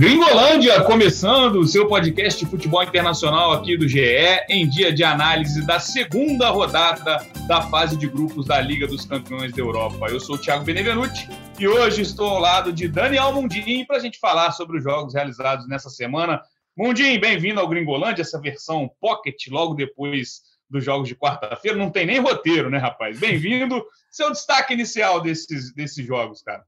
Gringolândia, começando o seu podcast de futebol internacional aqui do GE, em dia de análise da segunda rodada da fase de grupos da Liga dos Campeões da Europa. Eu sou o Thiago Benevenuti e hoje estou ao lado de Daniel Mundim para a gente falar sobre os jogos realizados nessa semana. Mundim, bem-vindo ao Gringolândia, essa versão pocket, logo depois dos jogos de quarta-feira. Não tem nem roteiro, né, rapaz? Bem-vindo. Seu destaque inicial desses, desses jogos, cara.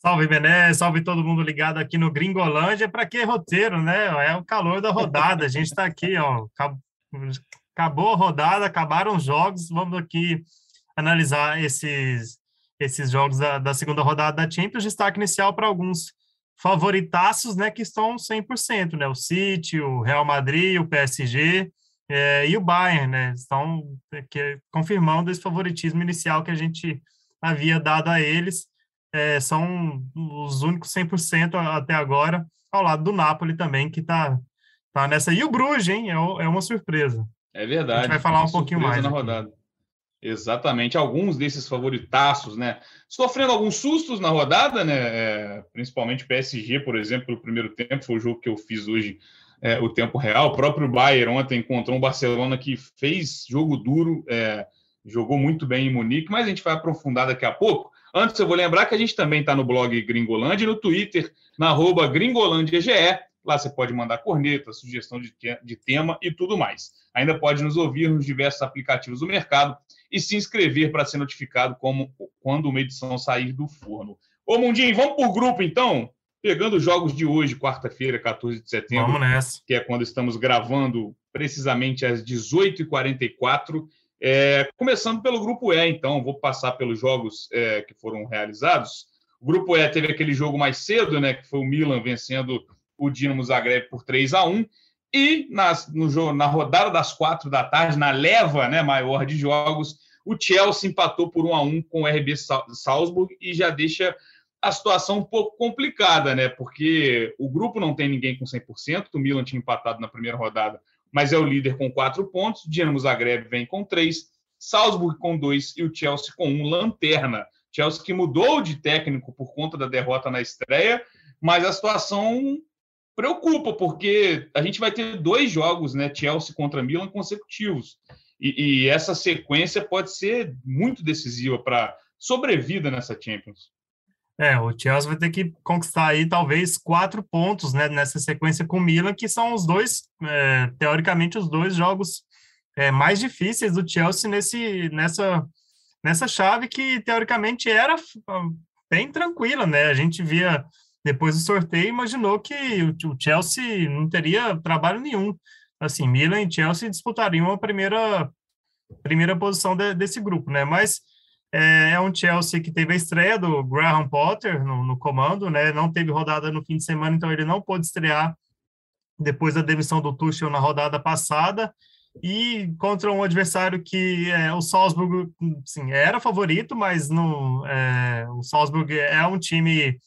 Salve, Bené, salve todo mundo ligado aqui no Gringolândia. Para que roteiro, né? É o calor da rodada. A gente está aqui, ó. Acabou a rodada, acabaram os jogos. Vamos aqui analisar esses, esses jogos da, da segunda rodada da Champions. Destaque inicial para alguns favoritaços, né? Que estão 100%, né? O City, o Real Madrid, o PSG é, e o Bayern, né? Estão que, confirmando esse favoritismo inicial que a gente havia dado a eles é, são os únicos 100% até agora, ao lado do Napoli também, que está tá nessa. E o Bruges, hein? É, é uma surpresa. É verdade. A gente vai falar um pouquinho mais. Na rodada. Exatamente, alguns desses favoritaços, né? Sofrendo alguns sustos na rodada, né? É, principalmente o PSG, por exemplo, pelo primeiro tempo, foi o jogo que eu fiz hoje, é, o tempo real. O próprio Bayern ontem encontrou um Barcelona que fez jogo duro, é, jogou muito bem em Munique, mas a gente vai aprofundar daqui a pouco. Antes, eu vou lembrar que a gente também está no blog Gringolândia e no Twitter, na arroba GringolândiaGE. Lá você pode mandar corneta, sugestão de, de tema e tudo mais. Ainda pode nos ouvir nos diversos aplicativos do mercado e se inscrever para ser notificado como, quando uma edição sair do forno. Ô, Mundinho, vamos por grupo, então? Pegando os jogos de hoje, quarta-feira, 14 de setembro. Vamos nessa. Que é quando estamos gravando precisamente às 18h44. É, começando pelo grupo E, então, vou passar pelos jogos é, que foram realizados. O grupo E teve aquele jogo mais cedo, né, que foi o Milan vencendo o Dinamo Zagreb por 3 a 1 e nas, no jogo, na rodada das quatro da tarde, na leva né, maior de jogos, o Chelsea empatou por 1 a 1 com o RB Salzburg e já deixa a situação um pouco complicada, né? Porque o grupo não tem ninguém com 100%, o Milan tinha empatado na primeira rodada mas é o líder com quatro pontos. Dinamo Zagreb vem com três, Salzburg com dois e o Chelsea com um, lanterna. Chelsea que mudou de técnico por conta da derrota na estreia, mas a situação preocupa, porque a gente vai ter dois jogos, né? Chelsea contra Milan consecutivos. E, e essa sequência pode ser muito decisiva para sobrevida nessa Champions. É, o Chelsea vai ter que conquistar aí talvez quatro pontos, né, nessa sequência com o Milan, que são os dois, é, teoricamente, os dois jogos é, mais difíceis do Chelsea nesse, nessa, nessa chave que teoricamente era bem tranquila, né? A gente via depois do sorteio, imaginou que o, o Chelsea não teria trabalho nenhum. Assim, Milan e Chelsea disputariam a primeira primeira posição de, desse grupo, né? Mas é, é, um Chelsea que teve a estreia do Graham Potter no, no, comando, né? Não teve rodada no fim de semana, então ele não pôde estrear depois da demissão do Tuchel na rodada passada. E contra um adversário que é, o Salzburg, sim, era favorito, mas no, é, o Salzburg é um time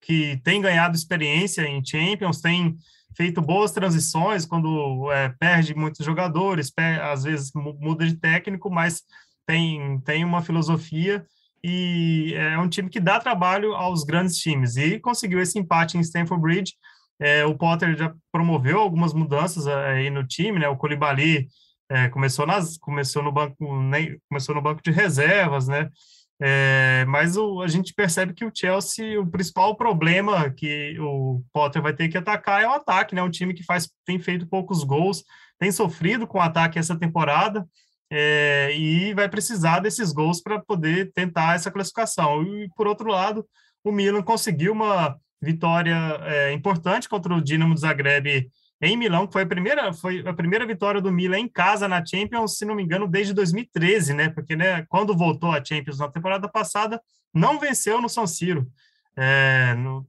que tem ganhado experiência em Champions, tem feito boas transições quando é, perde muitos jogadores, per, às vezes muda de técnico, mas tem, tem uma filosofia e é um time que dá trabalho aos grandes times. E conseguiu esse empate em Stamford Bridge. É, o Potter já promoveu algumas mudanças é, aí no time, né? O Colibali é, começou, nas, começou, no banco, começou no banco de reservas, né? É, mas o, a gente percebe que o Chelsea, o principal problema que o Potter vai ter que atacar é o ataque, né? Um time que faz, tem feito poucos gols, tem sofrido com o ataque essa temporada é, e vai precisar desses gols para poder tentar essa classificação. E, por outro lado, o Milan conseguiu uma vitória é, importante contra o Dinamo Zagreb em Milão, que foi a primeira, foi a primeira vitória do Milan em casa na Champions, se não me engano, desde 2013, né? Porque né, quando voltou a Champions na temporada passada, não venceu no São Siro. É, no,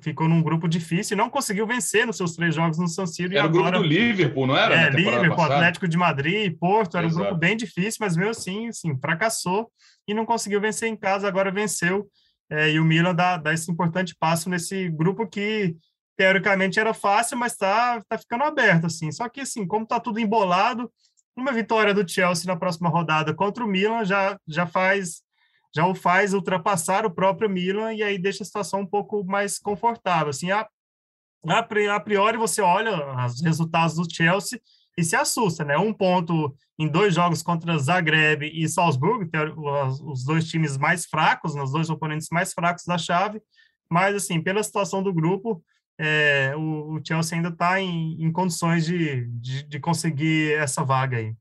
ficou num grupo difícil e não conseguiu vencer nos seus três jogos no San Siro. Era o grupo do Liverpool, não era? É, Liverpool, passada? Atlético de Madrid, Porto, era Exato. um grupo bem difícil, mas mesmo assim, assim, fracassou e não conseguiu vencer em casa, agora venceu. É, e o Milan dá, dá esse importante passo nesse grupo que teoricamente era fácil, mas está tá ficando aberto, assim. Só que, assim, como está tudo embolado, uma vitória do Chelsea na próxima rodada contra o Milan já, já faz já o faz ultrapassar o próprio Milan e aí deixa a situação um pouco mais confortável. Assim, a, a priori você olha os resultados do Chelsea e se assusta, né? Um ponto em dois jogos contra Zagreb e Salzburgo, os dois times mais fracos, né? os dois oponentes mais fracos da chave, mas, assim, pela situação do grupo, é, o, o, Chelsea ainda está em, em, condições de, de, de, conseguir essa vaga aí.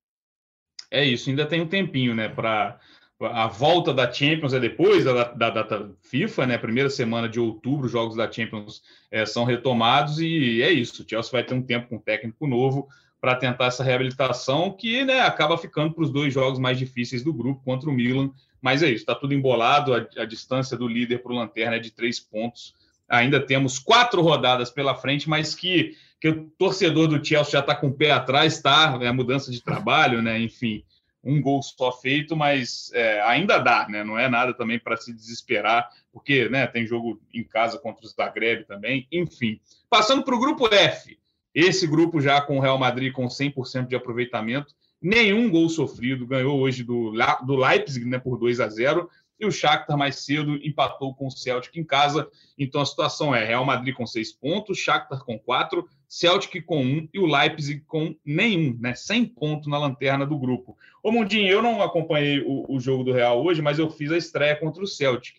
É isso, ainda tem um tempinho, né, para a volta da Champions é depois da, da, data FIFA, né? Primeira semana de outubro, os jogos da Champions é, são retomados e é isso. O Chelsea vai ter um tempo com um técnico novo para tentar essa reabilitação, que né, acaba ficando para os dois jogos mais difíceis do grupo contra o Milan. Mas é isso, está tudo embolado. A, a distância do líder para o Lanterna é de três pontos. Ainda temos quatro rodadas pela frente, mas que, que o torcedor do Chelsea já está com o pé atrás, tá? É a mudança de trabalho, né? Enfim, um gol só feito, mas é, ainda dá, né? Não é nada também para se desesperar, porque né, tem jogo em casa contra os Zagreb também. Enfim, passando para o grupo F. Esse grupo já com o Real Madrid com 100% de aproveitamento, nenhum gol sofrido, ganhou hoje do, do Leipzig né, por 2 a 0 e o Shakhtar mais cedo empatou com o Celtic em casa. Então a situação é Real Madrid com seis pontos, Shakhtar com quatro, Celtic com um e o Leipzig com nenhum, né? Sem ponto na lanterna do grupo. Ô Mundinho, eu não acompanhei o, o jogo do Real hoje, mas eu fiz a estreia contra o Celtic.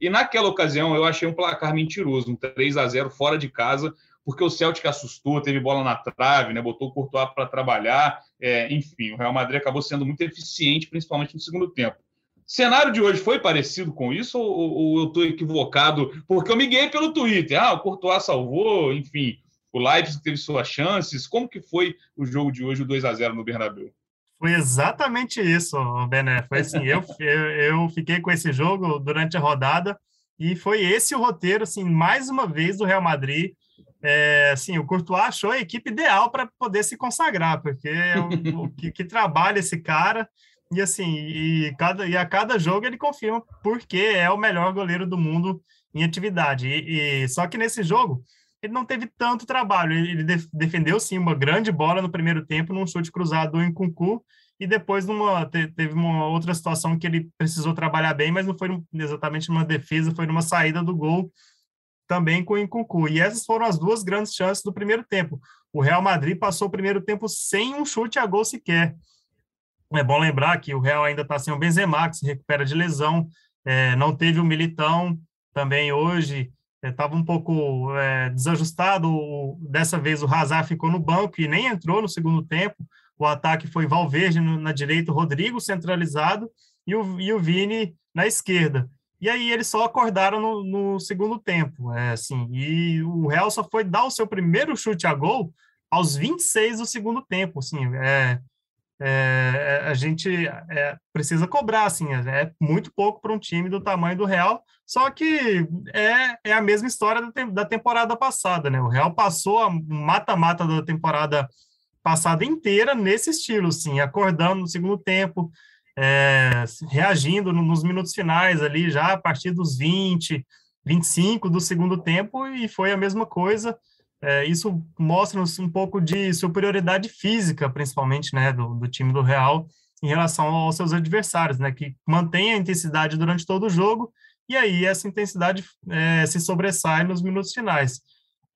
E naquela ocasião eu achei um placar mentiroso, um 3 a 0 fora de casa, porque o Celtic assustou, teve bola na trave, né, botou o Courtois para trabalhar, é, enfim, o Real Madrid acabou sendo muito eficiente, principalmente no segundo tempo. O cenário de hoje foi parecido com isso ou, ou eu estou equivocado? Porque eu miguei pelo Twitter, ah, o Courtois salvou, enfim, o Leipzig teve suas chances. Como que foi o jogo de hoje, o 2 a 0 no Bernabéu? Foi exatamente isso, Bené. Foi assim, eu, eu, eu fiquei com esse jogo durante a rodada e foi esse o roteiro, assim, mais uma vez do Real Madrid é, assim, o Courtois achou a equipe ideal para poder se consagrar, porque é o, o que, que, trabalha esse cara, e assim, e, cada, e a cada jogo ele confirma porque é o melhor goleiro do mundo em atividade. E, e só que nesse jogo ele não teve tanto trabalho, ele def, defendeu sim uma grande bola no primeiro tempo, num chute cruzado em Kunku, e depois numa, teve uma outra situação que ele precisou trabalhar bem, mas não foi exatamente numa defesa, foi numa saída do gol também com o Incucu. E essas foram as duas grandes chances do primeiro tempo. O Real Madrid passou o primeiro tempo sem um chute a gol sequer. É bom lembrar que o Real ainda está sem o Benzema, que se recupera de lesão, é, não teve o Militão também hoje, estava é, um pouco é, desajustado. Dessa vez o Hazard ficou no banco e nem entrou no segundo tempo. O ataque foi Valverde na direita, Rodrigo centralizado e o, e o Vini na esquerda. E aí eles só acordaram no, no, segundo tempo, é assim, e o Real só foi dar o seu primeiro chute a gol aos 26 do segundo tempo, assim, é, é a gente é, precisa cobrar, assim, é, é muito pouco para um time do tamanho do Real, só que é, é a mesma história da, da temporada passada, né, o Real passou a mata-mata da temporada passada inteira nesse estilo, assim, acordando no segundo tempo, é, reagindo nos minutos finais ali, já a partir dos 20, 25 do segundo tempo, e foi a mesma coisa. É, isso mostra-nos um pouco de superioridade física, principalmente, né, do, do, time do Real em relação aos seus adversários, né, que mantém a intensidade durante todo o jogo, e aí essa intensidade é, se sobressai nos minutos finais.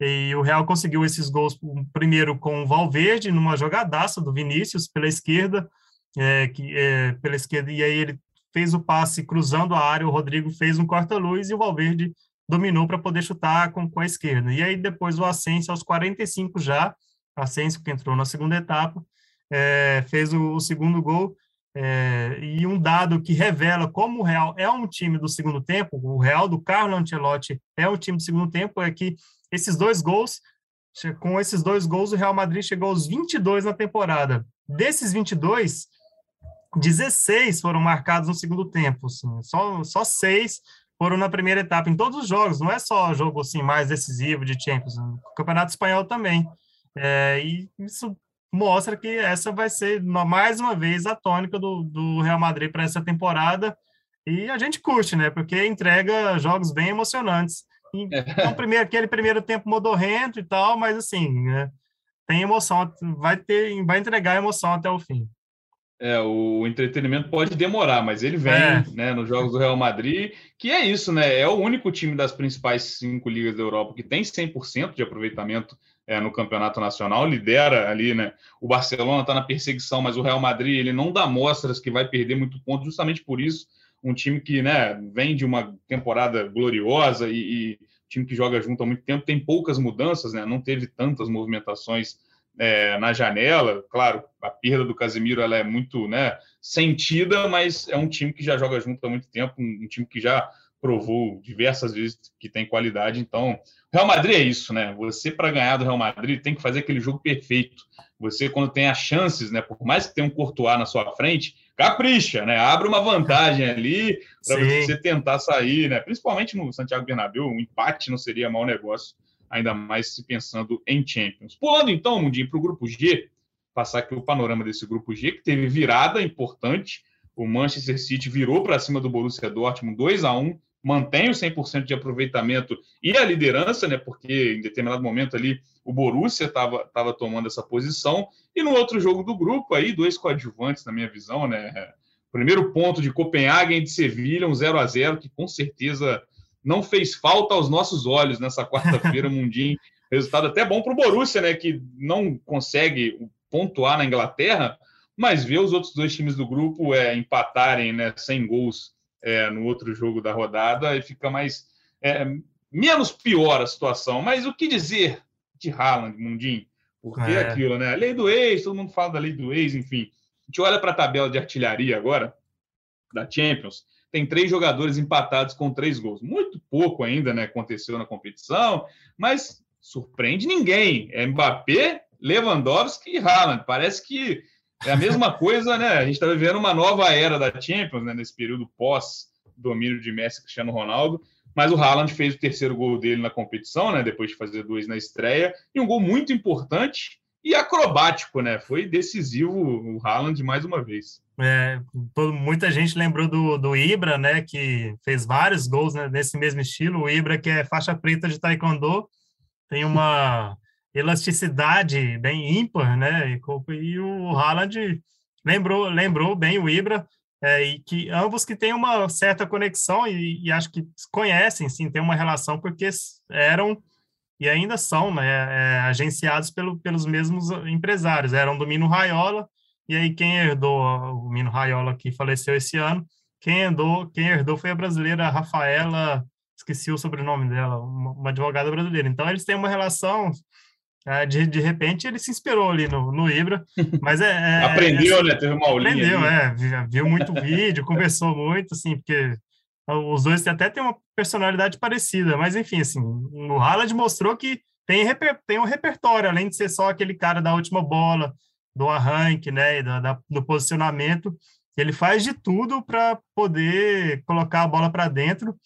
E o Real conseguiu esses gols, primeiro com o Valverde, numa jogadaça do Vinícius pela esquerda, é, que, é, pela esquerda, e aí ele fez o passe cruzando a área, o Rodrigo fez um corta-luz e o Valverde dominou para poder chutar com, com a esquerda. E aí depois o Asensio, aos 45 já, Asensio que entrou na segunda etapa, é, fez o, o, segundo gol, é, e um dado que revela como o Real é um time do segundo tempo, o Real do Carlo Ancelotti é um time do segundo tempo, é que esses dois gols, com esses dois gols, o Real Madrid chegou aos 22 na temporada. Desses 22, 16 foram marcados no segundo tempo, assim, só, só seis foram na primeira etapa, em todos os jogos, não é só jogo assim, mais decisivo de Champions, o Campeonato Espanhol também. É, e isso mostra que essa vai ser, mais uma vez, a tônica do, do Real Madrid para essa temporada, e a gente curte, né, porque entrega jogos bem emocionantes. Então, primeiro, aquele primeiro tempo modorrento e tal, mas assim, né, tem emoção, vai ter, vai entregar emoção até o fim. É, o entretenimento pode demorar, mas ele vem é. né, nos jogos do Real Madrid, que é isso, né? É o único time das principais cinco ligas da Europa que tem 100% de aproveitamento é, no campeonato nacional, lidera ali, né? O Barcelona está na perseguição, mas o Real Madrid ele não dá mostras que vai perder muito ponto, justamente por isso. Um time que né, vem de uma temporada gloriosa e, e time que joga junto há muito tempo, tem poucas mudanças, né? Não teve tantas movimentações é, na janela. Claro, a perda do Casemiro ela é muito né, sentida, mas é um time que já joga junto há muito tempo, um, um time que já provou diversas vezes que tem qualidade. Então, o Real Madrid é isso, né? Você, para ganhar do Real Madrid, tem que fazer aquele jogo perfeito. Você, quando tem as chances, né? Por mais que tenha um Courtois na sua frente, capricha, né? Abre uma vantagem ali para você tentar sair, né? Principalmente no Santiago Bernabéu, um empate não seria mau negócio ainda mais se pensando em Champions. Pulando então, Mundinho, para o grupo G, passar aqui o panorama desse grupo G, que teve virada importante. O Manchester City virou para cima do Borussia Dortmund 2 a 1 mantém o 100% de aproveitamento e a liderança, né? Porque em determinado momento ali o Borussia estava tava tomando essa posição. E no outro jogo do grupo, aí, dois coadjuvantes, na minha visão, né? Primeiro ponto de Copenhague e de Sevilha, um 0 a 0 que com certeza não fez falta aos nossos olhos nessa quarta-feira, Mundinho. Resultado até bom para o Borussia, né? Que não consegue pontuar na Inglaterra, mas ver os outros dois times do grupo é, empatarem né, sem gols é, no outro jogo da rodada e fica mais é, menos pior a situação. Mas o que dizer de Haaland, Mundinho? Porque é aquilo, né? A lei do ex, todo mundo fala da lei do ex, enfim. A gente olha para a tabela de artilharia agora da Champions tem três jogadores empatados com três gols. Muito pouco ainda né, aconteceu na competição, mas surpreende ninguém. É Mbappé, Lewandowski e Haaland. Parece que é a mesma coisa, né? A gente está vivendo uma nova era da Champions, né, nesse período pós-domínio de Messi e Cristiano Ronaldo. Mas o Haaland fez o terceiro gol dele na competição, né? Depois de fazer dois na estreia, e um gol muito importante e acrobático, né? Foi decisivo o Haaland mais uma vez. É, muita gente lembrou do, do Ibra, né? Que fez vários gols né, nesse mesmo estilo. O Ibra, que é faixa preta de taekwondo, tem uma elasticidade bem ímpar, né? E, e o Haaland lembrou, lembrou bem o Ibra, é, e que ambos que têm uma certa conexão e, e acho que conhecem, sim, tem uma relação, porque eram e ainda são né, é, agenciados pelo, pelos mesmos empresários. Eram do Mino Raiola, e aí quem herdou o Mino Raiola, que faleceu esse ano, quem herdou, quem herdou foi a brasileira Rafaela, esqueci o sobrenome dela, uma, uma advogada brasileira. Então eles têm uma relação é, de, de repente ele se inspirou ali no, no Ibra, mas é, é aprendeu, é, né? Teve uma aulinha. Aprendeu, ali. é, viu muito vídeo, conversou muito, assim, porque os dois até têm uma personalidade parecida, mas enfim, assim, o Haaland mostrou que tem, tem um repertório, além de ser só aquele cara da última bola, do arranque, né, da, da, do posicionamento, ele faz de tudo para poder colocar a bola para dentro,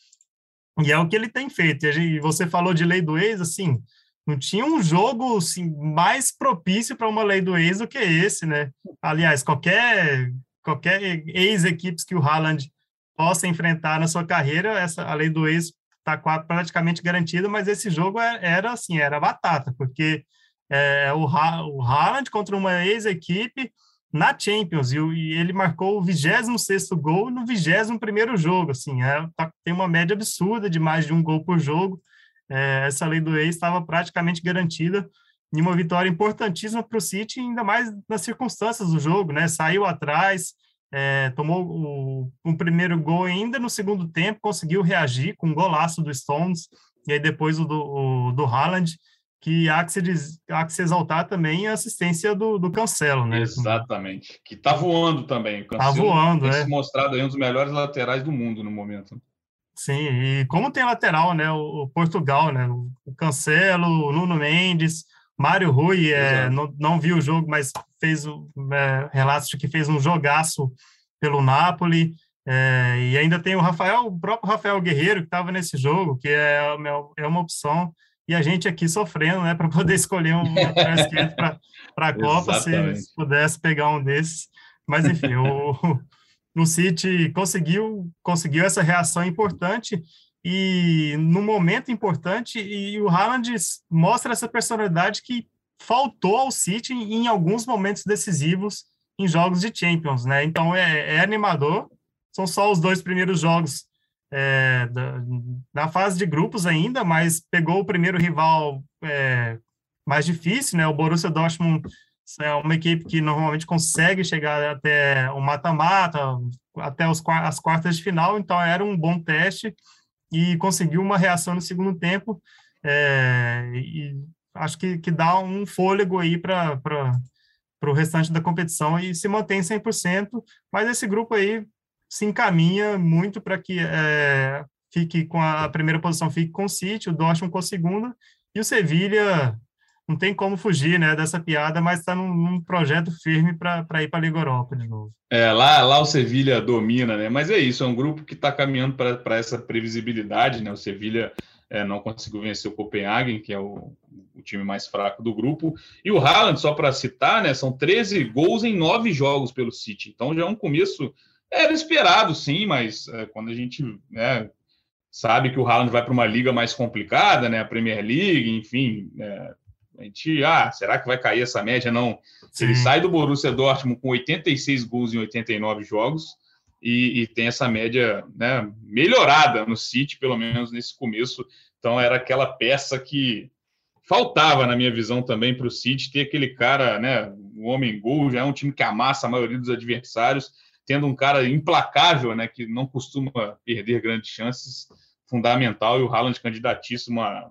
e é o que ele tem feito. E você falou de lei do ex, assim, não tinha um jogo assim, mais propício para uma lei do ex do que esse, né? Aliás, qualquer qualquer ex-equipes que o Haaland possa enfrentar na sua carreira, essa a lei do ex está praticamente garantida, mas esse jogo é, era assim, era batata, porque é, o, ha o Haaland contra uma ex-equipe na Champions, e, ele marcou o 26º gol no 21º jogo, assim, é, tá, tem uma média absurda de mais de um gol por jogo, é, essa lei do ex estava praticamente garantida, e uma vitória importantíssima para o City, ainda mais nas circunstâncias do jogo, né, saiu atrás, é, tomou o, um primeiro gol ainda no segundo tempo, conseguiu reagir com um golaço do Stones, e aí depois o do, o, do Haaland, que há que, se, há que se exaltar também a assistência do, do Cancelo, né? Exatamente, que tá voando também. O tá voando, tem é. se mostrado aí um dos melhores laterais do mundo no momento. Sim, e como tem lateral, né? O, o Portugal, né? O Cancelo, o Nuno Mendes, Mário Rui é, não, não viu o jogo, mas fez é, relatos de que fez um jogaço pelo Napoli. É, e ainda tem o Rafael, o próprio Rafael Guerreiro, que estava nesse jogo, que é, é uma opção. E a gente aqui sofrendo, né, para poder escolher um esquerdo para a Copa, se, se, pudesse pegar um desses. Mas, enfim, o, o City conseguiu, conseguiu essa reação importante e no momento importante, e o Haaland mostra essa personalidade que faltou ao City em alguns momentos decisivos em jogos de Champions, né? Então é, é animador. São só os dois primeiros jogos é, da, na fase de grupos ainda, mas pegou o primeiro rival é, mais difícil, né? O Borussia Dortmund é uma equipe que normalmente consegue chegar até o mata-mata, até os, as quartas de final, então era um bom teste e conseguiu uma reação no segundo tempo. É, e acho que, que dá um fôlego aí para o restante da competição e se mantém 100%, mas esse grupo aí se encaminha muito para que é, fique com a, primeira posição, fique com o City, o Dortmund com a segunda, e o Sevilha não tem como fugir né, dessa piada, mas está num, num, projeto firme para ir para a Liga Europa de novo. É, lá, lá o Sevilha domina, né? Mas é isso, é um grupo que está caminhando para essa previsibilidade, né? O Sevilha é, não conseguiu vencer o Copenhagen, que é o, o, time mais fraco do grupo. E o Haaland, só para citar, né? São 13 gols em 9 jogos pelo City. Então já é um começo. Era esperado, sim, mas é, quando a gente né, sabe que o Haaland vai para uma liga mais complicada, né? A Premier League, enfim, é, a gente, ah, será que vai cair essa média? Não. Sim. Ele sai do Borussia Dortmund com 86 gols em 89 jogos e, e tem essa média né, melhorada no City, pelo menos nesse começo. Então era aquela peça que faltava, na minha visão, também para o City ter aquele cara, né, o homem gol, já é um time que amassa a maioria dos adversários, tendo um cara implacável, né, que não costuma perder grandes chances, fundamental, e o Haaland candidatíssimo a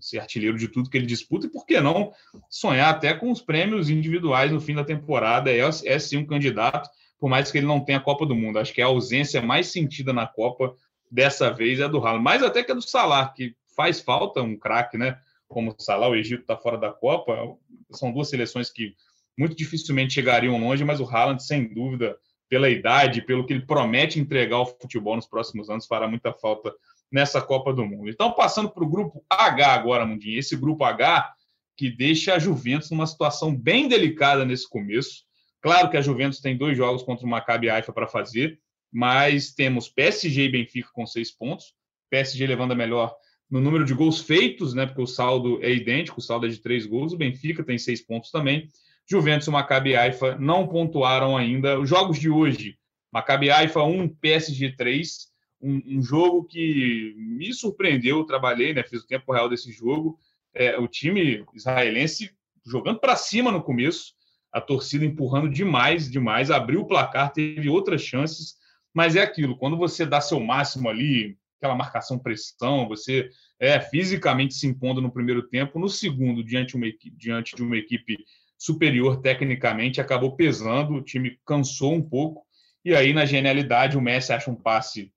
ser artilheiro de tudo que ele disputa, e por que não sonhar até com os prêmios individuais no fim da temporada? É, é sim um candidato, por mais que ele não tenha a Copa do Mundo. Acho que a ausência mais sentida na Copa dessa vez é do Haaland, mais até que é do Salah, que faz falta um craque, né? Como o Salah, o Egito está fora da Copa. São duas seleções que muito dificilmente chegariam longe, mas o Haaland, sem dúvida, pela idade, pelo que ele promete entregar ao futebol nos próximos anos, fará muita falta nessa Copa do Mundo. Então, passando para o grupo H agora, Mundinho, esse grupo H que deixa a Juventus numa situação bem delicada nesse começo. Claro que a Juventus tem dois jogos contra o Maccabi Haifa para fazer, mas temos PSG e Benfica com seis pontos, PSG levando a melhor no número de gols feitos, né, porque o saldo é idêntico, o saldo é de três gols, o Benfica tem seis pontos também, Juventus e Maccabi Haifa não pontuaram ainda. Os jogos de hoje, Maccabi Haifa 1, PSG 3, um, um, jogo que me surpreendeu. trabalhei, né, fiz o tempo real desse jogo. É, o time israelense jogando para cima no começo, a torcida empurrando demais, demais, abriu o placar, teve outras chances, mas é aquilo, quando você dá seu máximo ali, aquela marcação pressão, você é fisicamente se impondo no primeiro tempo, no segundo, diante, uma, diante de uma equipe superior tecnicamente, acabou pesando, o time cansou um pouco, e aí na genialidade o Messi acha um passe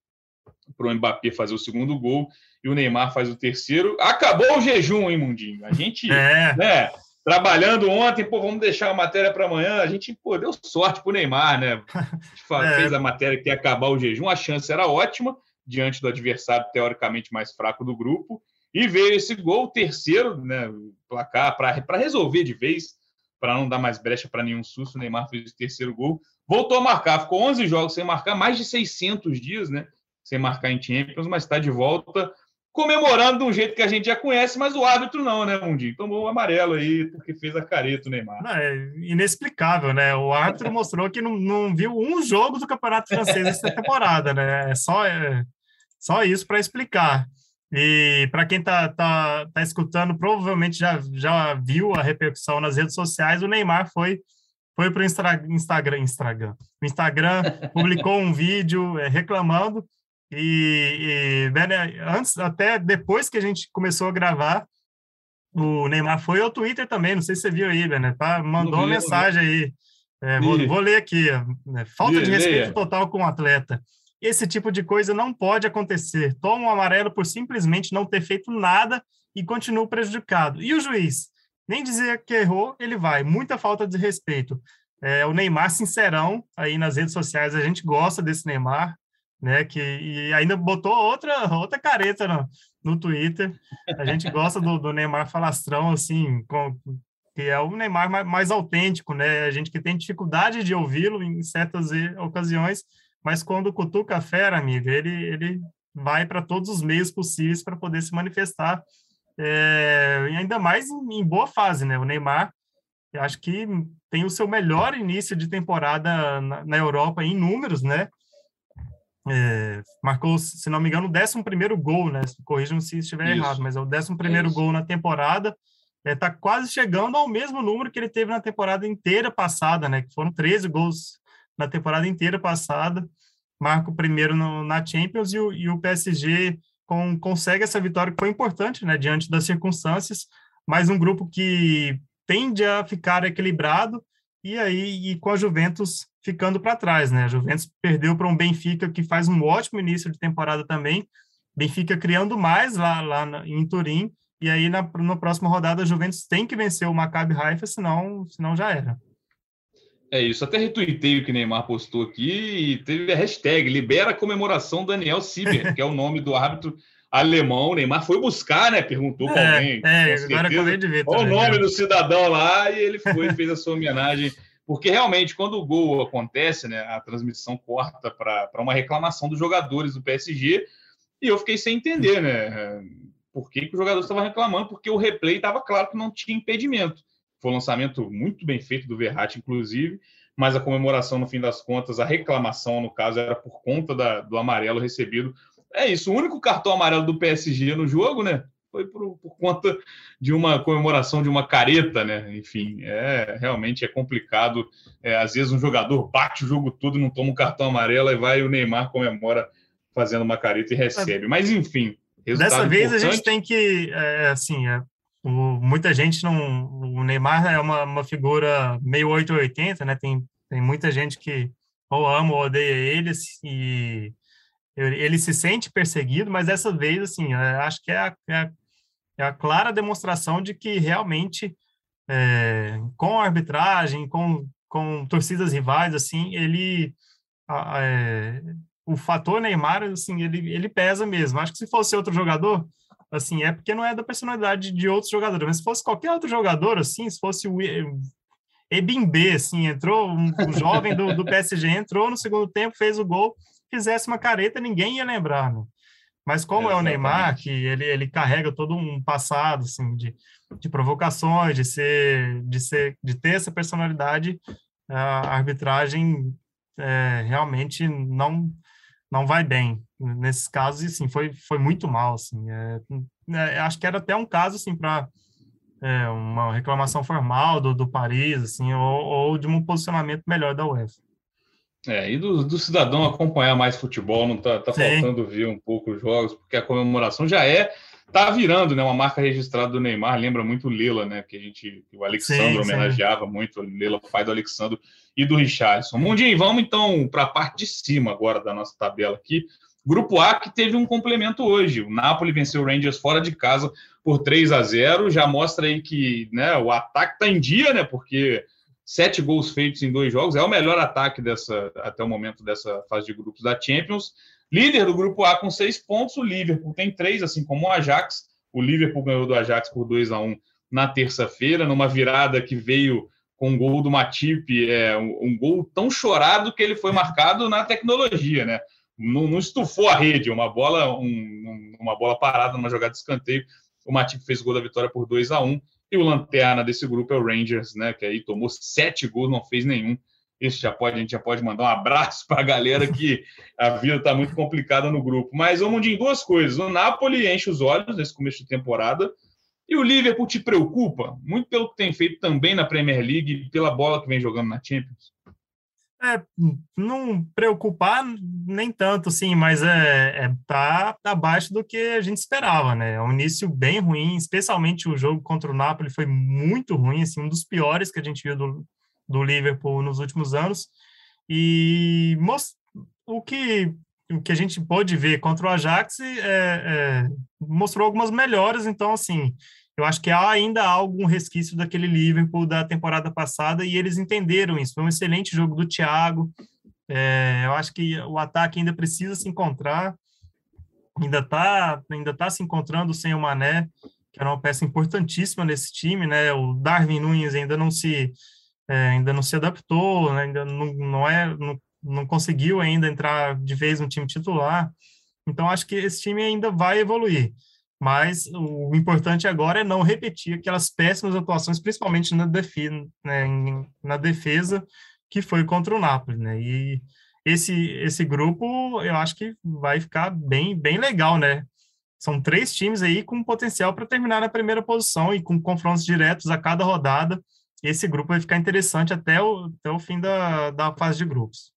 para o Mbappé fazer o segundo gol e o Neymar faz o terceiro. Acabou o jejum, hein, Mundinho? A gente, é. né, trabalhando ontem, pô, vamos deixar a matéria para amanhã. A gente, pô, deu sorte para o Neymar, né? A gente é. fez a matéria que ia acabar o jejum, a chance era ótima diante do adversário teoricamente mais fraco do grupo. E veio esse gol, terceiro, né, placar, para resolver de vez, para não dar mais brecha para nenhum susto. O Neymar fez o terceiro gol, voltou a marcar, ficou 11 jogos sem marcar, mais de 600 dias, né? Sem marcar em Champions, mas está de volta comemorando de um jeito que a gente já conhece, mas o árbitro não, né, Mundinho? Tomou o amarelo aí, porque fez a careta o Neymar. Não, é inexplicável, né? O árbitro mostrou que não, não viu um jogo do Campeonato Francês essa temporada, né? É só, é, só isso para explicar. E para quem está tá, tá escutando, provavelmente já, já viu a repercussão nas redes sociais, o Neymar foi foi para o Instagram, Instagram, Instagram publicou um vídeo é, reclamando e, e antes, até depois que a gente começou a gravar, o Neymar foi ao Twitter também, não sei se você viu aí, né? Tá, mandou uma mensagem aí. É, vou, vou, ler aqui. Né, falta de respeito total com o atleta. Esse tipo de coisa não pode acontecer. Toma um amarelo por simplesmente não ter feito nada e continua prejudicado. E o juiz? Nem dizer que errou, ele vai. Muita falta de respeito. É, o Neymar, sincerão, aí nas redes sociais, a gente gosta desse Neymar né? Que e ainda botou outra outra careta no, no Twitter. A gente gosta do, do Neymar falastrão assim, com, que é o Neymar mais, mais, autêntico, né? A gente que tem dificuldade de ouvi-lo em certas ocasiões, mas quando cutuca a fera, amigo, ele ele vai para todos os meios possíveis para poder se manifestar. É, e ainda mais em, em boa fase, né? O Neymar acho que tem o seu melhor início de temporada na, na Europa em números, né? É, marcou, se não me engano, o 11 gol, né? Corrijam se estiver Isso. errado, mas é o 11 é gol na temporada. Está é, quase chegando ao mesmo número que ele teve na temporada inteira passada, né? Que foram 13 gols na temporada inteira passada. Marca o primeiro no, na Champions e o, e o PSG com, consegue essa vitória que foi importante, né? Diante das circunstâncias. Mais um grupo que tende a ficar equilibrado e aí e com a Juventus ficando para trás, né? A Juventus perdeu para um Benfica que faz um ótimo início de temporada também. Benfica criando mais lá, lá em Turim, e aí na, na próxima rodada a Juventus tem que vencer o Maccabi Haifa, senão, senão já era. É isso, até retuitei o que Neymar postou aqui e teve a hashtag libera a comemoração Daniel Sieber, que é o nome do árbitro alemão. O Neymar foi buscar, né? Perguntou para é, alguém. É, agora acabei de ver. Qual o nome né? do cidadão lá e ele foi e fez a sua homenagem porque realmente, quando o gol acontece, né, a transmissão corta para uma reclamação dos jogadores do PSG, e eu fiquei sem entender, né? Por que, que o jogador estava reclamando? Porque o replay estava claro que não tinha impedimento. Foi um lançamento muito bem feito do Verratti, inclusive, mas a comemoração, no fim das contas, a reclamação, no caso, era por conta da, do amarelo recebido. É isso, o único cartão amarelo do PSG no jogo, né? Foi por, por, conta de uma comemoração de uma careta, né? Enfim, é realmente é complicado. É, às vezes um jogador bate o jogo todo, não toma um cartão amarelo e vai e o Neymar comemora fazendo uma careta e recebe. Mas enfim, dessa vez importante. a gente tem que, é, assim, é, o, muita gente não, o Neymar é uma, uma figura meio 880, né? Tem tem muita gente que ou ama ou odeia ele e ele se sente perseguido, mas dessa vez, assim, acho que é a, é a é a clara demonstração de que realmente, é, com a arbitragem, com, com torcidas rivais, assim, ele, é, o fator Neymar, assim, ele, ele pesa mesmo. Acho que se fosse outro jogador, assim, é porque não é da personalidade de outros jogadores, mas se fosse qualquer outro jogador, assim, se fosse o Ebimbe, assim, entrou, um, um jovem do, do PSG entrou no segundo tempo, fez o gol, fizesse uma careta, ninguém ia lembrar, né? Mas como Exatamente. é o Neymar, que ele, ele carrega todo um passado assim, de, de provocações, de ser, de ser, de ter essa personalidade, a arbitragem é, realmente não não vai bem nesses casos e sim foi foi muito mal assim é, é, acho que era até um caso assim para é, uma reclamação formal do, do Paris assim ou, ou de um posicionamento melhor da UEFA é, e do, do, cidadão acompanhar mais futebol, não tá, tá faltando ver um pouco os jogos, porque a comemoração já é, tá virando, né, uma marca registrada do Neymar, lembra muito o Lela, né, que a gente, o Alexandre homenageava sim. muito, o Lela, pai do Alexandre e do Richardson. Mundinho, vamos então para a parte de cima agora da nossa tabela aqui. Grupo A que teve um complemento hoje. O Napoli venceu o Rangers fora de casa por 3 a 0, já mostra aí que, né, o ataque tá em dia, né, porque sete gols feitos em dois jogos, é o melhor ataque dessa até o momento dessa fase de grupos da Champions. Líder do grupo A com seis pontos, o Liverpool tem três, assim como o Ajax. O Liverpool ganhou do Ajax por 2 a 1 na terça-feira, numa virada que veio com um gol do Matip, é, um, um, gol tão chorado que ele foi marcado na tecnologia, né? Não, não estufou a rede, uma bola, um, uma bola parada numa jogada de escanteio. O Matip fez gol da vitória por 2 a 1 e o lanterna desse grupo é o Rangers, né? Que aí tomou sete gols, não fez nenhum. Esse já pode, a gente já pode mandar um abraço para a galera que a vida está muito complicada no grupo. Mas vamos de duas coisas. O Napoli enche os olhos nesse começo de temporada. E o Liverpool te preocupa? Muito pelo que tem feito também na Premier League e pela bola que vem jogando na Champions. É, não preocupar nem tanto, sim, mas é, é tá abaixo do que a gente esperava, né? É um início bem ruim, especialmente o jogo contra o Napoli foi muito ruim, assim, um dos piores que a gente viu do, do Liverpool nos últimos anos. E most, o que o que a gente pôde ver contra o Ajax é, é, mostrou algumas melhoras, então assim eu acho que há ainda algum resquício daquele Liverpool da temporada passada e eles entenderam isso. Foi um excelente jogo do Thiago. É, eu acho que o ataque ainda precisa se encontrar. Ainda está ainda tá se encontrando sem o Mané, que era uma peça importantíssima nesse time, né? O Darwin Nunes ainda não se é, ainda não se adaptou, né? ainda não, não é não, não conseguiu ainda entrar de vez no time titular. Então acho que esse time ainda vai evoluir mas o importante agora é não repetir aquelas péssimas atuações, principalmente na defesa, né, na defesa que foi contra o Napoli, né? E esse esse grupo eu acho que vai ficar bem bem legal, né? São três times aí com potencial para terminar na primeira posição e com confrontos diretos a cada rodada. Esse grupo vai ficar interessante até o, até o fim da, da fase de grupos.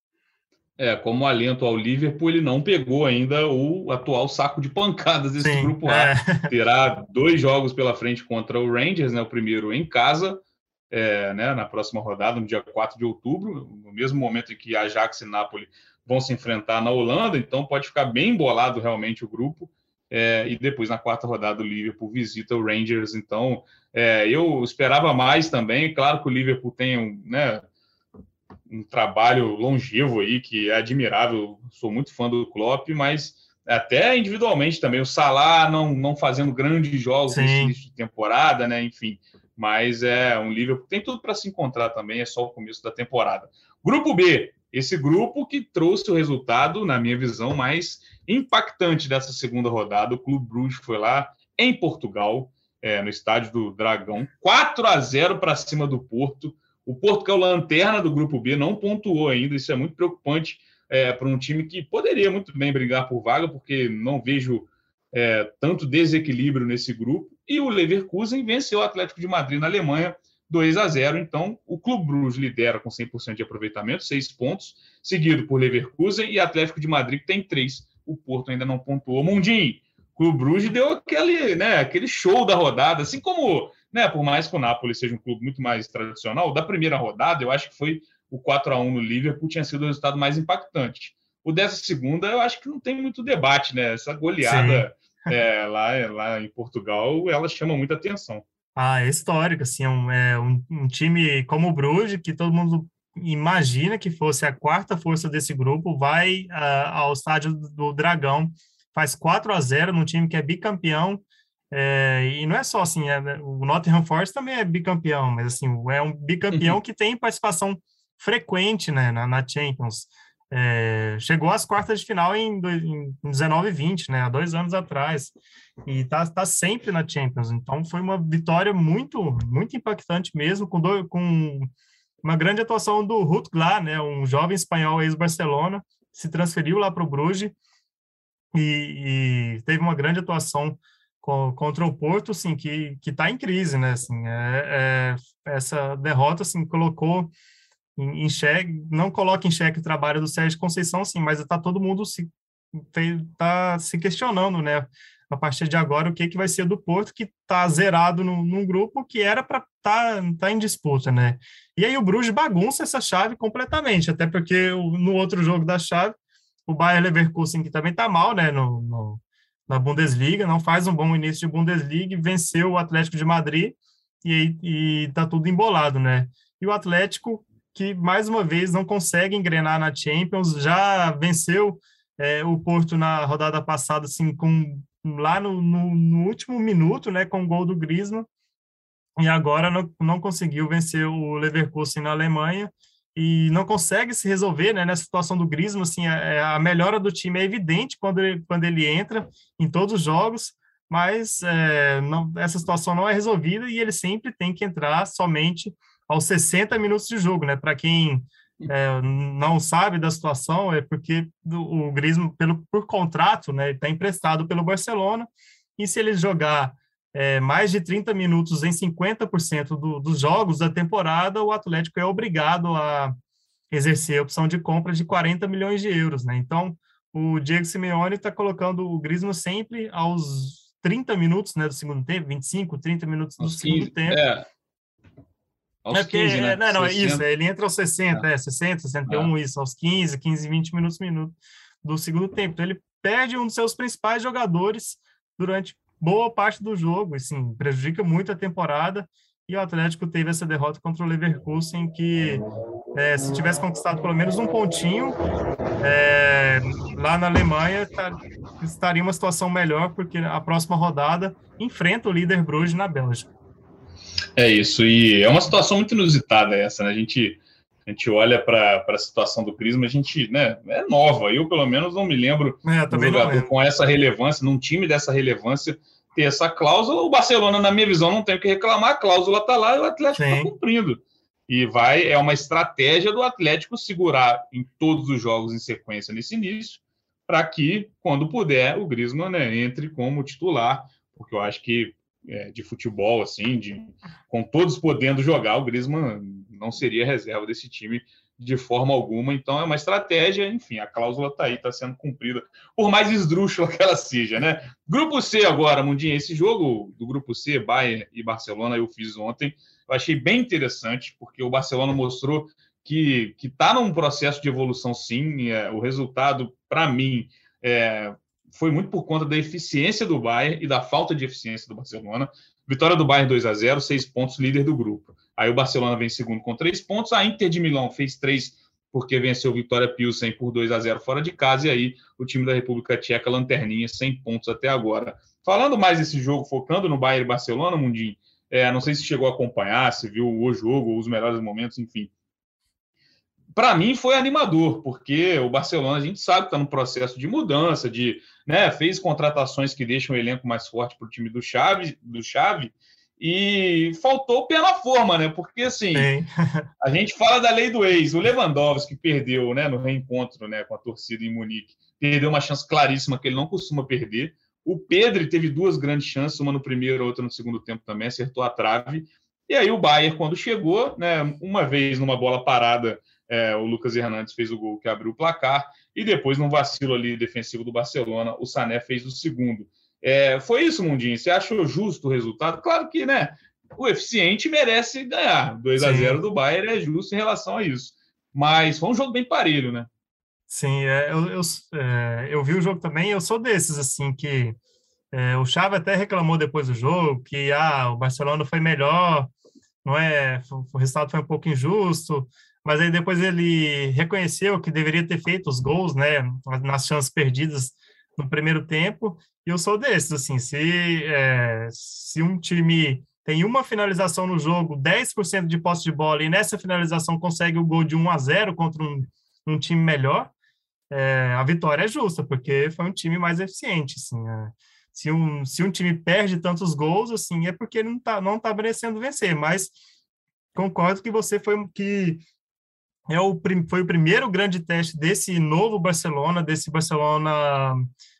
É, como alento ao Liverpool, ele não pegou ainda o atual saco de pancadas desse Sim, grupo A. É. Terá dois jogos pela frente contra o Rangers, né? O primeiro em casa, é, né, na próxima rodada, no dia 4 de outubro, no mesmo momento em que Ajax e Napoli vão se enfrentar na Holanda, então pode ficar bem embolado realmente o grupo. É, e depois na quarta rodada o Liverpool visita o Rangers, então é, eu esperava mais também. Claro que o Liverpool tem um, né, um trabalho longevo aí, que é admirável. Sou muito fã do Klopp, mas até individualmente também. O Salah não, não fazendo grandes jogos nesse início de temporada, né? Enfim, mas é um Liverpool tem tudo para se encontrar também, é só o começo da temporada. Grupo B, esse grupo que trouxe o resultado, na minha visão, mais impactante dessa segunda rodada. O Clube Bruges foi lá em Portugal, é, no estádio do Dragão, 4 a 0 para cima do Porto. O Porto, que é o lanterna do grupo B, não pontuou ainda. Isso é muito preocupante é, para um time que poderia muito bem brigar por vaga, porque não vejo é, tanto desequilíbrio nesse grupo. E o Leverkusen venceu o Atlético de Madrid na Alemanha 2 a 0. Então, o Clube Bruges lidera com 100% de aproveitamento, 6 pontos, seguido por Leverkusen e Atlético de Madrid, que tem 3. O Porto ainda não pontuou. Mundinho, o Clube Bruges deu aquele, né, aquele show da rodada, assim como né? Por mais que o Napoli seja um clube muito mais tradicional, da primeira rodada, eu acho que foi o 4 a 1 no Liverpool tinha sido o resultado mais impactante. O dessa segunda, eu acho que não tem muito debate, né? Essa goleada é, lá, lá em Portugal, ela chama muita atenção. Ah, é histórica, assim, é um, é um, um time como o Bruges, que todo mundo imagina que fosse a quarta força desse grupo, vai uh, ao estádio do Dragão, faz 4 a 0 num time que é bicampeão, é, e não é só assim, é, né, o Nottingham Forest também é bicampeão, mas assim, é um bicampeão uhum. que tem participação frequente né, na, na Champions. É, chegou às quartas de final em, em 19 e 20, né, há dois anos atrás, e está tá sempre na Champions. Então foi uma vitória muito, muito impactante mesmo, com, do, com uma grande atuação do Ruth Gla, né, um jovem espanhol ex-Barcelona, se transferiu lá para o Bruges e, e teve uma grande atuação contra o Porto, assim, que que está em crise, né? Assim, é, é, essa derrota, assim, colocou em, em xeque, não coloca em xeque o trabalho do Sérgio Conceição, sim, mas está todo mundo se tá se questionando, né? A partir de agora, o que que vai ser do Porto, que está zerado no, num grupo que era para estar tá, tá em disputa, né? E aí o Bruges bagunça essa chave completamente, até porque no outro jogo da chave, o Bayer Leverkusen, que também está mal, né, no, no na Bundesliga, não faz um bom início de Bundesliga, venceu o Atlético de Madrid e está tudo embolado, né? E o Atlético, que mais uma vez não consegue engrenar na Champions, já venceu é, o Porto na rodada passada, assim, com, lá no, no, no, último minuto, né, com o gol do Griezmann, e agora não, não conseguiu vencer o Leverkusen na Alemanha, e não consegue se resolver, né, nessa situação do Griezmann, assim, a, é, a, melhora do time é evidente quando ele, quando ele entra em todos os jogos, mas é, não, essa situação não é resolvida e ele sempre tem que entrar somente aos 60 minutos de jogo, né, para quem é, não sabe da situação, é porque o Griezmann, pelo, por contrato, né, está emprestado pelo Barcelona, e se ele jogar é, mais de 30 minutos em 50% do, dos jogos da temporada, o Atlético é obrigado a exercer a opção de compra de 40 milhões de euros, né? Então, o Diego Simeone está colocando o Griezmann sempre aos 30 minutos, né, do segundo tempo, 25, 30 minutos do aos segundo 15, tempo. É. Aos é porque, 15, né? Não, não, é isso, ele entra aos 60, é, é 60, 61, é. isso, aos 15, 15, 20 minutos, minuto do segundo tempo. Então, ele perde um dos seus principais jogadores durante boa parte do jogo, assim, prejudica muito a temporada. E o Atlético teve essa derrota contra o Leverkusen, que é, se tivesse conquistado pelo menos um pontinho é, lá na Alemanha, tá, estaria uma situação melhor, porque a próxima rodada enfrenta o líder Bruges na Bélgica. É isso, e é uma situação muito inusitada essa, né? A gente, a gente olha para a situação do Crisma, a gente né, é nova. Eu, pelo menos, não me lembro é, um jogador com essa relevância, num time dessa relevância, ter essa cláusula. O Barcelona, na minha visão, não tem o que reclamar, a cláusula está lá e o Atlético está cumprindo. E vai, é uma estratégia do Atlético segurar em todos os jogos em sequência nesse início, para que, quando puder, o Griezmann né, entre como titular, porque eu acho que é, de futebol, assim, de, com todos podendo jogar, o Griezmann não seria reserva desse time de forma alguma. Então é uma estratégia, enfim, a cláusula está aí, está sendo cumprida, por mais esdrúxula que ela seja, né? Grupo C agora, Mundinho, esse jogo do Grupo C, Bayern e Barcelona, eu fiz ontem, eu achei bem interessante, porque o Barcelona mostrou que está num processo de evolução, sim. É, o resultado, para mim, é, foi muito por conta da eficiência do Bayern e da falta de eficiência do Barcelona. Vitória do Bayern 2 a 0 seis pontos, líder do grupo. Aí o Barcelona vem segundo com três pontos. A Inter de Milão fez três porque venceu Vitória Pilsen por 2 a 0 fora de casa. E aí o time da República Tcheca, lanterninha, 100 pontos até agora. Falando mais desse jogo, focando no Bayern e Barcelona, Mundinho, é, não sei se chegou a acompanhar, se viu o jogo, os melhores momentos, enfim. Para mim foi animador, porque o Barcelona a gente sabe que está no processo de mudança, de né, fez contratações que deixam o elenco mais forte para o time do Chave, do e faltou na forma, né? Porque assim, a gente fala da lei do ex. O Lewandowski perdeu, né, no reencontro, né, com a torcida em Munique, perdeu uma chance claríssima que ele não costuma perder. O Pedro teve duas grandes chances, uma no primeiro, outra no segundo tempo também, acertou a trave. E aí o Bayern, quando chegou, né, uma vez numa bola parada, é, o Lucas Hernandes fez o gol que abriu o placar, e depois, num vacilo ali defensivo do Barcelona, o Sané fez o segundo. É, foi isso, Mundinho? Você achou justo o resultado? Claro que, né? O eficiente merece ganhar. 2 a 0 do Bayern é justo em relação a isso. Mas foi um jogo bem parelho, né? Sim, é, eu, eu, é, eu vi o jogo também. Eu sou desses, assim, que é, o Xavi até reclamou depois do jogo que ah, o Barcelona foi melhor, não é? O resultado foi um pouco injusto, mas aí depois ele reconheceu que deveria ter feito os gols, né? Nas chances perdidas no primeiro tempo e eu sou desses, assim, se, é, se um time tem uma finalização no jogo, 10% de posse de bola, e nessa finalização consegue o gol de 1 a 0 contra um, um time melhor, é, a vitória é justa, porque foi um time mais eficiente, assim, é. se, um, se um time perde tantos gols, assim, é porque ele não está não tá merecendo vencer, mas concordo que você foi que é o, foi o primeiro grande teste desse novo Barcelona, desse Barcelona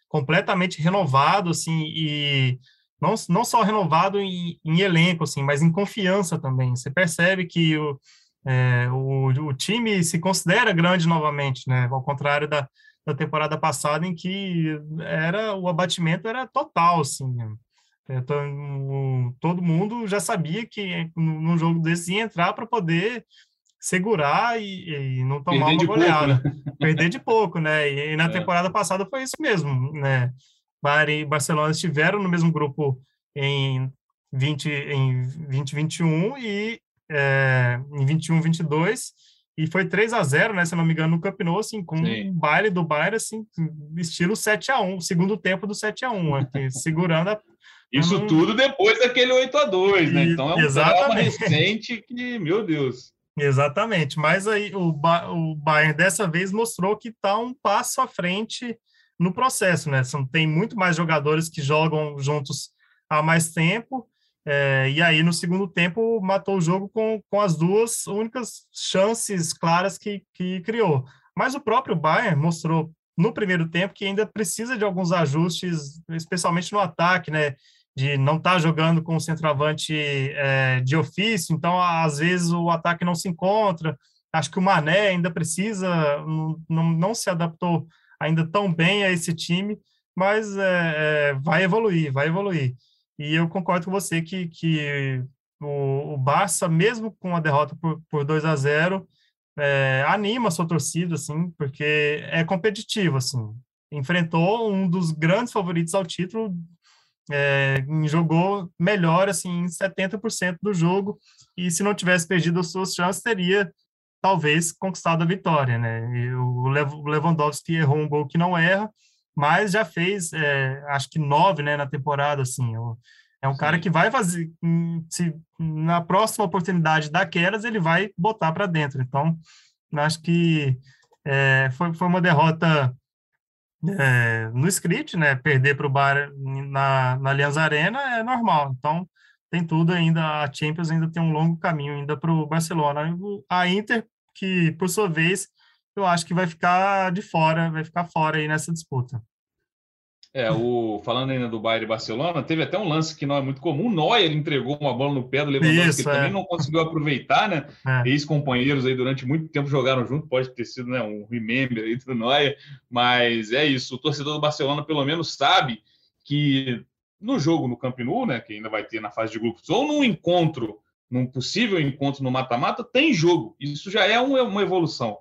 completamente renovado, assim, e não, não só renovado em, em elenco, assim, mas em confiança também. Você percebe que o, é, o, o, time se considera grande novamente, né? Ao contrário da, da temporada passada, em que era o abatimento era total, assim. Né? Então, todo mundo já sabia que num jogo desse ia entrar para poder segurar e, e não tomar Perder uma goleada. Pouco, né? Perder de pouco, né? E, e na é. temporada passada foi isso mesmo, né? Bahia e Barcelona estiveram no mesmo grupo em 20 em 2021 e é, em 21 22 e foi 3 a 0 né, se não me engano, no Camp Nou, assim, com Sim. um baile do Bayern, assim, estilo 7 a 1 segundo tempo do 7 a 1 aqui, segurando a, Isso um... tudo depois daquele 8 a 2 né? Então é um recente que, meu Deus. Exatamente, mas aí o, ba o Bayern dessa vez mostrou que está um passo à frente no processo, né? São, tem muito mais jogadores que jogam juntos há mais tempo, é, e aí no segundo tempo matou o jogo com, com as duas únicas chances claras que, que criou. Mas o próprio Bayern mostrou no primeiro tempo que ainda precisa de alguns ajustes, especialmente no ataque, né? De não estar tá jogando com o centroavante é, de ofício, então às vezes o ataque não se encontra. Acho que o Mané ainda precisa, não, não se adaptou ainda tão bem a esse time, mas é, é, vai evoluir, vai evoluir. E eu concordo com você que, que o, o Barça, mesmo com a derrota por, por 2 a 0, é, anima a sua torcida, assim, porque é competitivo, assim. Enfrentou um dos grandes favoritos ao título é, jogou melhor, assim, em 70% do jogo, e se não tivesse perdido as suas chances, teria talvez conquistado a vitória, né? E o Lewandowski errou um gol que não erra, mas já fez, é, acho que nove, né, na temporada, assim, é um cara que vai fazer, se na próxima oportunidade daquelas, ele vai botar para dentro, então, acho que é, foi, foi uma derrota é, no script, né? Perder para o Bayern na, na Arena é normal. Então, tem tudo ainda, a Champions ainda tem um longo caminho ainda para o Barcelona. A Inter, que por sua vez, eu acho que vai ficar de fora, vai ficar fora aí nessa disputa. É, o, falando ainda do Bayern e Barcelona, teve até um lance que não é muito comum. O Neuer entregou uma bola no pé do Lewandowski, que é. também não conseguiu aproveitar, né? É. Ex-companheiros aí durante muito tempo jogaram junto, pode ter sido né, um remember aí do Neuer, mas é isso. O torcedor do Barcelona pelo menos sabe que no jogo no Camp Nou, né, que ainda vai ter na fase de grupos, ou num encontro, num possível encontro no mata-mata, tem jogo. Isso já é uma evolução.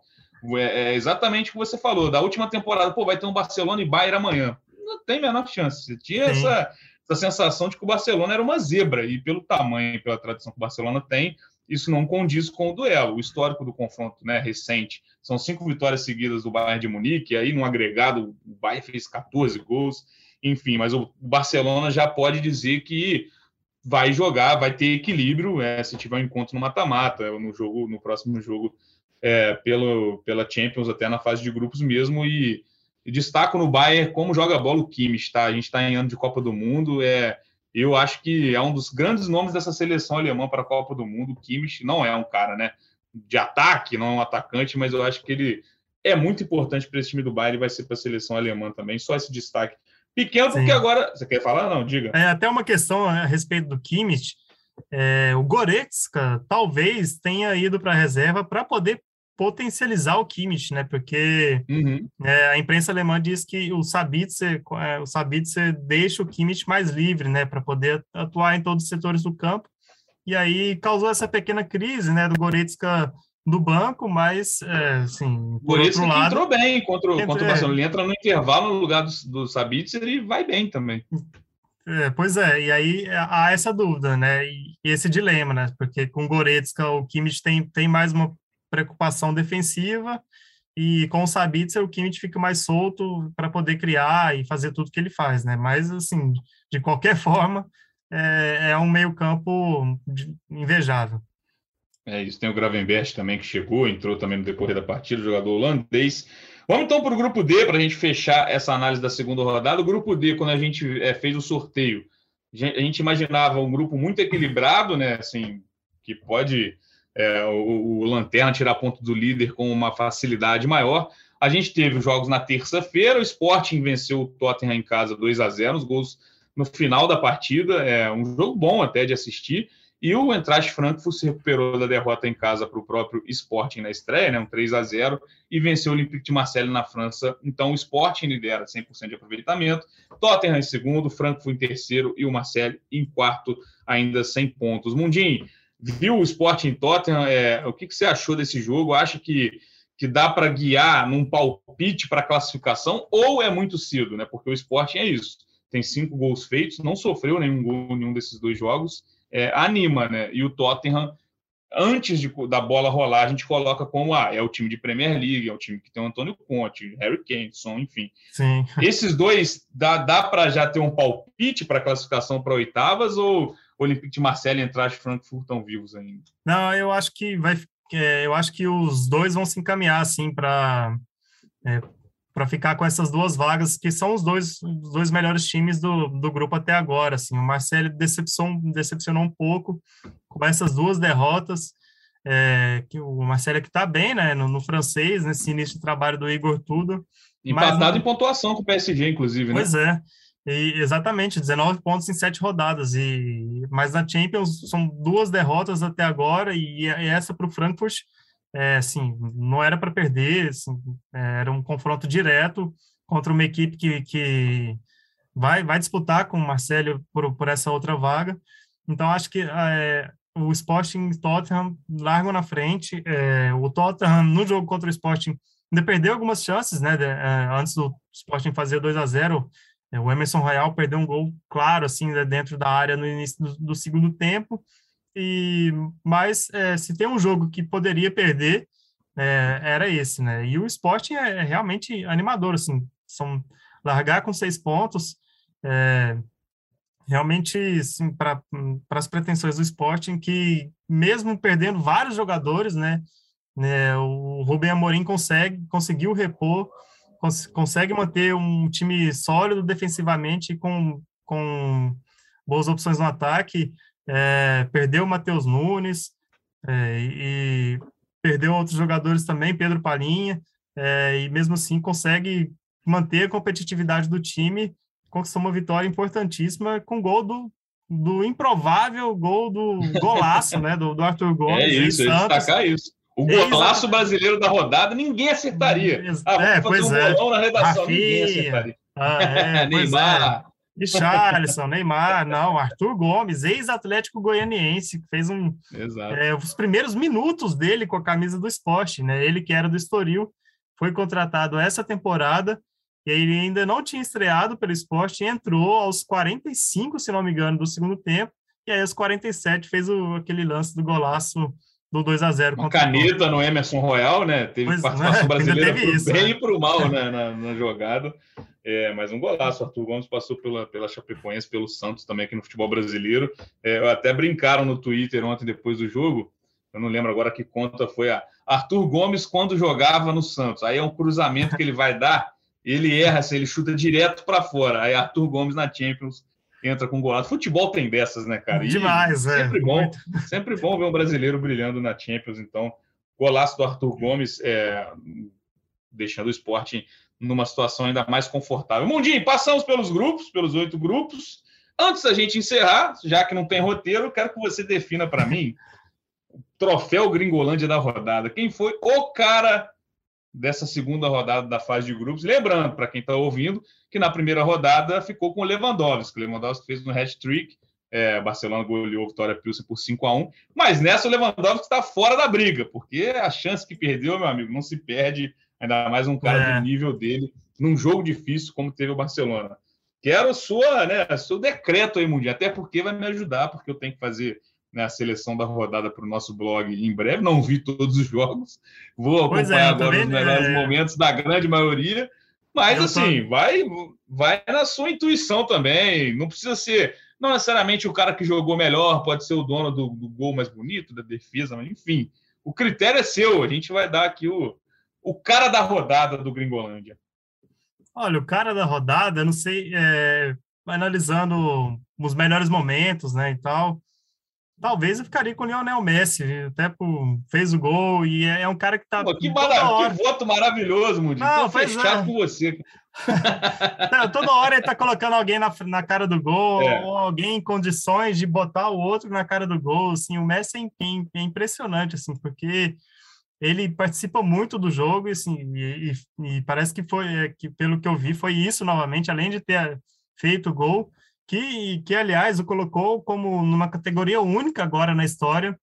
É, é exatamente o que você falou. Da última temporada, pô, vai ter um Barcelona e Bayern amanhã não tem a menor chance. Você tinha essa, essa sensação de que o Barcelona era uma zebra, e pelo tamanho pela tradição que o Barcelona tem, isso não condiz com o duelo. O histórico do confronto né, recente são cinco vitórias seguidas do Bayern de Munique, e aí no agregado o Bayern fez 14 gols, enfim, mas o Barcelona já pode dizer que vai jogar, vai ter equilíbrio é, se tiver um encontro no mata-mata, no jogo, no próximo jogo é, pelo, pela Champions, até na fase de grupos mesmo, e e destaco no Bayern como joga bola o Kimmich, tá? A gente está em ano de Copa do Mundo, é, eu acho que é um dos grandes nomes dessa seleção alemã para a Copa do Mundo. O Kimmich não é um cara, né, de ataque, não é um atacante, mas eu acho que ele é muito importante para esse time do Bayern e vai ser para a seleção alemã também. Só esse destaque pequeno, Sim. porque agora. Você quer falar? Não, diga. É até uma questão a respeito do Kimmich. É, o Goretzka talvez tenha ido para a reserva para poder potencializar o Kimmich, né? Porque uhum. é, a imprensa alemã diz que o Sabitzer, é, o Sabitzer deixa o Kimmich mais livre, né? Para poder atuar em todos os setores do campo. E aí causou essa pequena crise, né? Do Goretzka do banco, mas, é, assim, por outro lado... entrou bem contra, entra, contra o Barcelona. Ele entra no intervalo no lugar do, do Sabitzer e vai bem também. É, pois é, e aí há essa dúvida, né? E esse dilema, né? Porque com o Goretzka, o Kimmich tem, tem mais uma preocupação defensiva e com o Sabitzer o Kimmich fica mais solto para poder criar e fazer tudo que ele faz, né? Mas, assim, de qualquer forma, é, é um meio campo invejável. É isso, tem o Gravenberch também que chegou, entrou também no decorrer da partida, jogador holandês. Vamos então para o grupo D, para a gente fechar essa análise da segunda rodada. O grupo D, quando a gente é, fez o sorteio, a gente imaginava um grupo muito equilibrado, né? Assim, que pode é, o, o, Lanterna tirar ponto do líder com uma facilidade maior. A gente teve os jogos na terça-feira, o Sporting venceu o Tottenham em casa 2 a 0 os gols no final da partida, é um jogo bom até de assistir, e o Eintracht Frankfurt se recuperou da derrota em casa para o próprio Sporting na estreia, né, um 3 a 0 e venceu o Olympique de Marseille na França. Então o Sporting lidera 100% de aproveitamento, Tottenham em segundo, Frankfurt em terceiro e o Marseille em quarto, ainda sem pontos. Mundinho, viu o Sporting Tottenham, é, o que, que você achou desse jogo? Acha que, que dá para guiar num palpite para classificação ou é muito cedo, né? Porque o Sporting é isso, tem cinco gols feitos, não sofreu nenhum gol em nenhum desses dois jogos, é, anima, né? E o Tottenham, antes de, da bola rolar, a gente coloca como ah, é o time de Premier League, é o time que tem o Antônio Conte, Harry Kane, Son, enfim. Sim. Esses dois dá, dá para já ter um palpite para classificação para oitavas ou Olympique de Marseille entrar de Frankfurt estão vivos ainda? Não, eu acho que vai. É, eu acho que os dois vão se encaminhar assim para é, para ficar com essas duas vagas, que são os dois, os dois melhores times do, do grupo até agora. Assim. O Marcelo decepcionou, decepcionou um pouco com essas duas derrotas. É, que o Marcelo que está bem né, no, no, francês, nesse início de trabalho do Igor Tudo. Empatado mas, em pontuação com o PSG, inclusive, né? Pois é. E, exatamente, 19 pontos em sete rodadas. E, mas na Champions são duas derrotas até agora, e, e essa para o Frankfurt, é, assim, não era para perder, assim, é, era um confronto direto contra uma equipe que, que vai, vai disputar com o Marcelo por, por essa outra vaga. Então, acho que é, o Sporting Tottenham largam na frente. É, o Tottenham, no jogo contra o Sporting, ainda perdeu algumas chances, né? De, é, antes do Sporting fazer 2 a 0 é, o Emerson Royal perdeu um gol claro assim né, dentro da área no início do, do segundo tempo. E mas é, se tem um jogo que poderia perder é, era esse, né? E o Sporting é, é realmente animador, assim, são largar com seis pontos, é, realmente, assim, para as pretensões do Sporting, que mesmo perdendo vários jogadores, né, né o Rubem Amorim consegue conseguiu repor cons consegue manter um time sólido defensivamente com, com boas opções no ataque. É, perdeu o Matheus Nunes é, e perdeu outros jogadores também, Pedro Palinha, é, e mesmo assim consegue manter a competitividade do time, conquistou uma vitória importantíssima com gol do, do improvável gol do golaço, né, do, do Arthur Gomes. É isso, destacar isso. O golaço brasileiro da rodada ninguém acertaria. Ah, é, pois um é. na redação, Rafinha, ninguém acertaria. Ah, é, Neymar. É. Richarlison, Neymar, não, Arthur Gomes, ex-atlético goianiense, que fez um, é, os primeiros minutos dele com a camisa do esporte, né? Ele que era do Estoril, foi contratado essa temporada, e ele ainda não tinha estreado pelo esporte, entrou aos 45, se não me engano, do segundo tempo, e aí aos 47 fez o, aquele lance do golaço do 2 a 0 Uma caneta no Emerson Royal, né? Teve pois, participação né? brasileira pro isso, bem né? e pro mal né? na, na jogada. É, mas um golaço. Arthur Gomes passou pela, pela Chapecoense, pelo Santos também aqui no futebol brasileiro. É, até brincaram no Twitter ontem, depois do jogo. Eu não lembro agora que conta foi a Arthur Gomes quando jogava no Santos. Aí é um cruzamento que ele vai dar, ele erra, se ele chuta direto para fora. Aí Arthur Gomes na Champions entra com golaço. Futebol tem dessas, né, cara? E Demais, é. Sempre bom, sempre bom ver um brasileiro brilhando na Champions. Então, golaço do Arthur Gomes, é, deixando o esporte numa situação ainda mais confortável. Mundinho, passamos pelos grupos, pelos oito grupos. Antes da gente encerrar, já que não tem roteiro, quero que você defina para mim o troféu Gringolândia da rodada. Quem foi o cara dessa segunda rodada da fase de grupos. Lembrando, para quem está ouvindo, que na primeira rodada ficou com o Lewandowski. O Lewandowski fez um hat-trick, é, Barcelona goleou Vitória Pilsen por 5 a 1 mas nessa o Lewandowski está fora da briga, porque a chance que perdeu, meu amigo, não se perde, ainda mais um cara é. do nível dele, num jogo difícil como teve o Barcelona. Quero sua, né, seu decreto aí, Mundial, até porque vai me ajudar, porque eu tenho que fazer né, a seleção da rodada para o nosso blog em breve. Não vi todos os jogos, vou é, acompanhar é, agora os melhores é... momentos da grande maioria. Mas, eu assim, tô... vai, vai na sua intuição também. Não precisa ser, não necessariamente o cara que jogou melhor, pode ser o dono do, do gol mais bonito, da defesa, mas enfim. O critério é seu. A gente vai dar aqui o, o cara da rodada do Gringolândia. Olha, o cara da rodada, não sei, é, analisando os melhores momentos, né, e tal, Talvez eu ficaria com o Lionel Messi, até por, fez o gol e é, é um cara que tá. Pô, que, maravilha, que voto maravilhoso, Mundinho. Não, Tô fechado é. com você. Toda hora ele tá colocando alguém na, na cara do gol, é. ou alguém em condições de botar o outro na cara do gol. Assim, o Messi é, é impressionante, assim, porque ele participa muito do jogo assim, e, e, e parece que foi, é, que pelo que eu vi, foi isso novamente, além de ter feito o gol que, que aliás, o colocou como numa categoria única agora na história,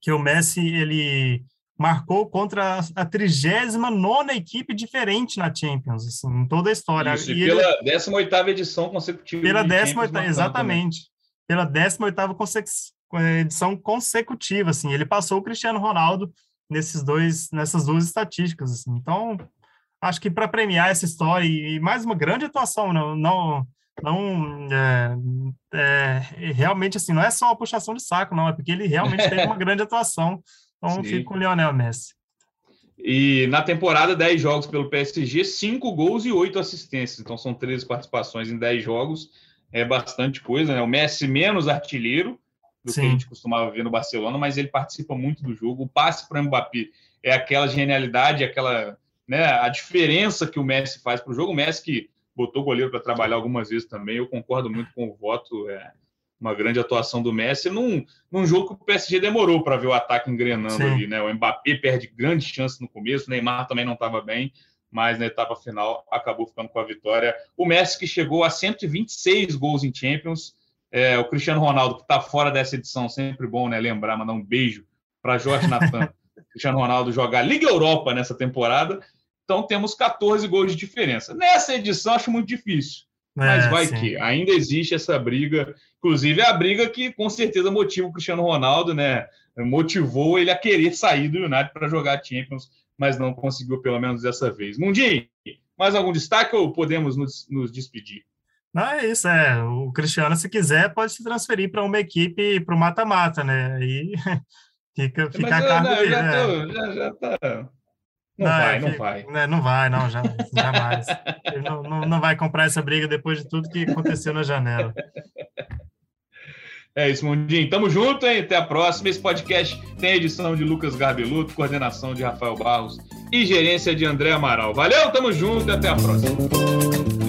que o Messi ele marcou contra a 39 equipe diferente na Champions, assim, em toda a história. Isso, e, e pela ele, 18 edição consecutiva. Pela 18 exatamente. Também. Pela 18 edição consecutiva, assim, ele passou o Cristiano Ronaldo nesses dois nessas duas estatísticas, assim. Então, acho que para premiar essa história e, e mais uma grande atuação, não, não não é, é, realmente assim não é só uma puxação de saco não é porque ele realmente teve uma grande atuação. Então fica com o Lionel Messi. E na temporada 10 jogos pelo PSG 5 gols e 8 assistências. Então são 13 participações em 10 jogos. É bastante coisa né? O Messi menos artilheiro do Sim. que a gente costumava ver no Barcelona mas ele participa muito do jogo. O passe para o Mbappé é aquela genialidade aquela né a diferença que o Messi faz para o jogo. O Messi que botou o goleiro para trabalhar algumas vezes também. Eu concordo muito com o voto. É uma grande atuação do Messi num, num jogo que o PSG demorou para ver o ataque engrenando Sim. ali, né? O Mbappé perde grande chance no começo, o Neymar também não estava bem, mas na etapa final acabou ficando com a vitória. O Messi que chegou a 126 gols em Champions. É, o Cristiano Ronaldo, que está fora dessa edição, sempre bom né, lembrar, mandar um beijo para Jorge Natan. Cristiano Ronaldo jogar Liga Europa nessa temporada então temos 14 gols de diferença. Nessa edição acho muito difícil. Mas é, vai sim. que ainda existe essa briga, inclusive é a briga que com certeza motiva o Cristiano Ronaldo, né? Motivou ele a querer sair do United para jogar Champions, mas não conseguiu pelo menos dessa vez. Mundinho, mais algum destaque ou podemos nos, nos despedir? Não, é isso, é. O Cristiano, se quiser, pode se transferir para uma equipe para o mata-mata, né? Aí fica, fica mas, a cargo não, dele. Já, é. tô, já, já tá Não, não vai, é, não vai. Né, não vai, não, já, jamais. Ele não, não, não vai comprar essa briga depois de tudo que aconteceu na janela. É isso, Mundinho. Tamo junto, hein? Até a próxima. Esse podcast tem edição de Lucas Garbeluto, coordenação de Rafael Barros e gerência de André Amaral. Valeu, tamo junto e até a próxima.